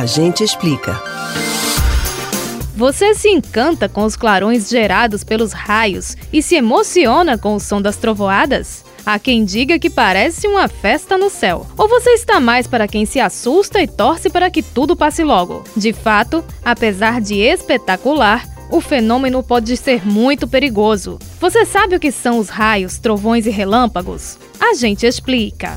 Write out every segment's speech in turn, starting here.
A gente explica. Você se encanta com os clarões gerados pelos raios e se emociona com o som das trovoadas? Há quem diga que parece uma festa no céu. Ou você está mais para quem se assusta e torce para que tudo passe logo? De fato, apesar de espetacular, o fenômeno pode ser muito perigoso. Você sabe o que são os raios, trovões e relâmpagos? A gente explica.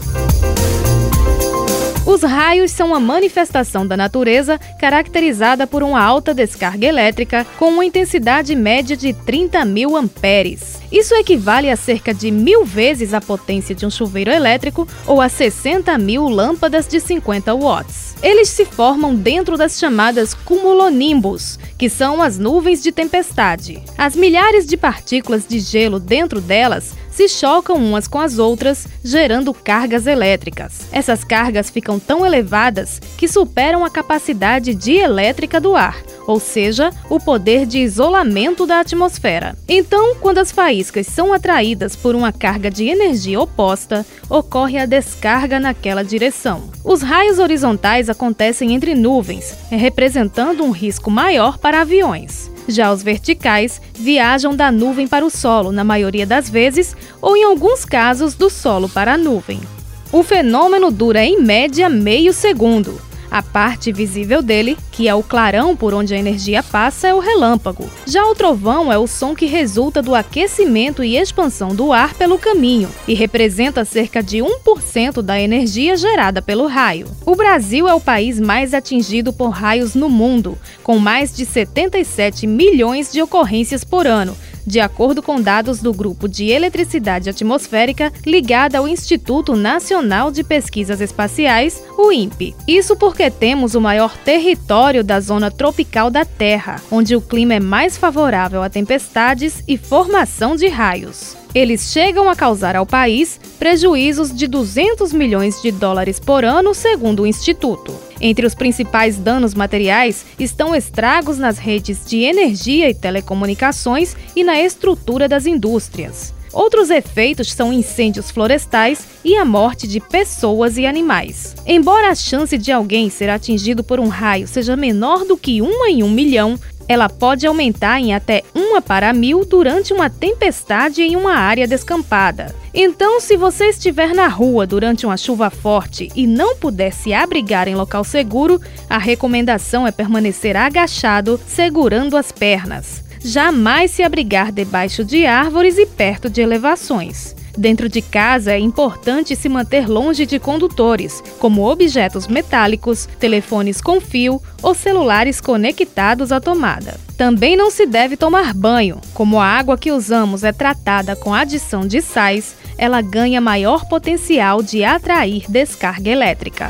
Os raios são uma manifestação da natureza caracterizada por uma alta descarga elétrica com uma intensidade média de 30 mil amperes. Isso equivale a cerca de mil vezes a potência de um chuveiro elétrico ou a 60 mil lâmpadas de 50 watts. Eles se formam dentro das chamadas cumulonimbus, que são as nuvens de tempestade. As milhares de partículas de gelo dentro delas se chocam umas com as outras, gerando cargas elétricas. Essas cargas ficam tão elevadas que superam a capacidade dielétrica do ar, ou seja, o poder de isolamento da atmosfera. Então, quando as faíscas são atraídas por uma carga de energia oposta, ocorre a descarga naquela direção. Os raios horizontais acontecem entre nuvens, representando um risco maior para aviões. Já os verticais viajam da nuvem para o solo, na maioria das vezes, ou em alguns casos, do solo para a nuvem. O fenômeno dura em média meio segundo. A parte visível dele, que é o clarão por onde a energia passa, é o relâmpago. Já o trovão é o som que resulta do aquecimento e expansão do ar pelo caminho e representa cerca de 1% da energia gerada pelo raio. O Brasil é o país mais atingido por raios no mundo, com mais de 77 milhões de ocorrências por ano, de acordo com dados do Grupo de Eletricidade Atmosférica ligado ao Instituto Nacional de Pesquisas Espaciais, o INPE. Isso porque temos o maior território da zona tropical da Terra, onde o clima é mais favorável a tempestades e formação de raios. Eles chegam a causar ao país prejuízos de 200 milhões de dólares por ano, segundo o Instituto. Entre os principais danos materiais estão estragos nas redes de energia e telecomunicações e na estrutura das indústrias. Outros efeitos são incêndios florestais e a morte de pessoas e animais. Embora a chance de alguém ser atingido por um raio seja menor do que uma em um milhão, ela pode aumentar em até uma para mil durante uma tempestade em uma área descampada. Então, se você estiver na rua durante uma chuva forte e não puder se abrigar em local seguro, a recomendação é permanecer agachado, segurando as pernas. Jamais se abrigar debaixo de árvores e perto de elevações. Dentro de casa é importante se manter longe de condutores, como objetos metálicos, telefones com fio ou celulares conectados à tomada. Também não se deve tomar banho. Como a água que usamos é tratada com adição de sais, ela ganha maior potencial de atrair descarga elétrica.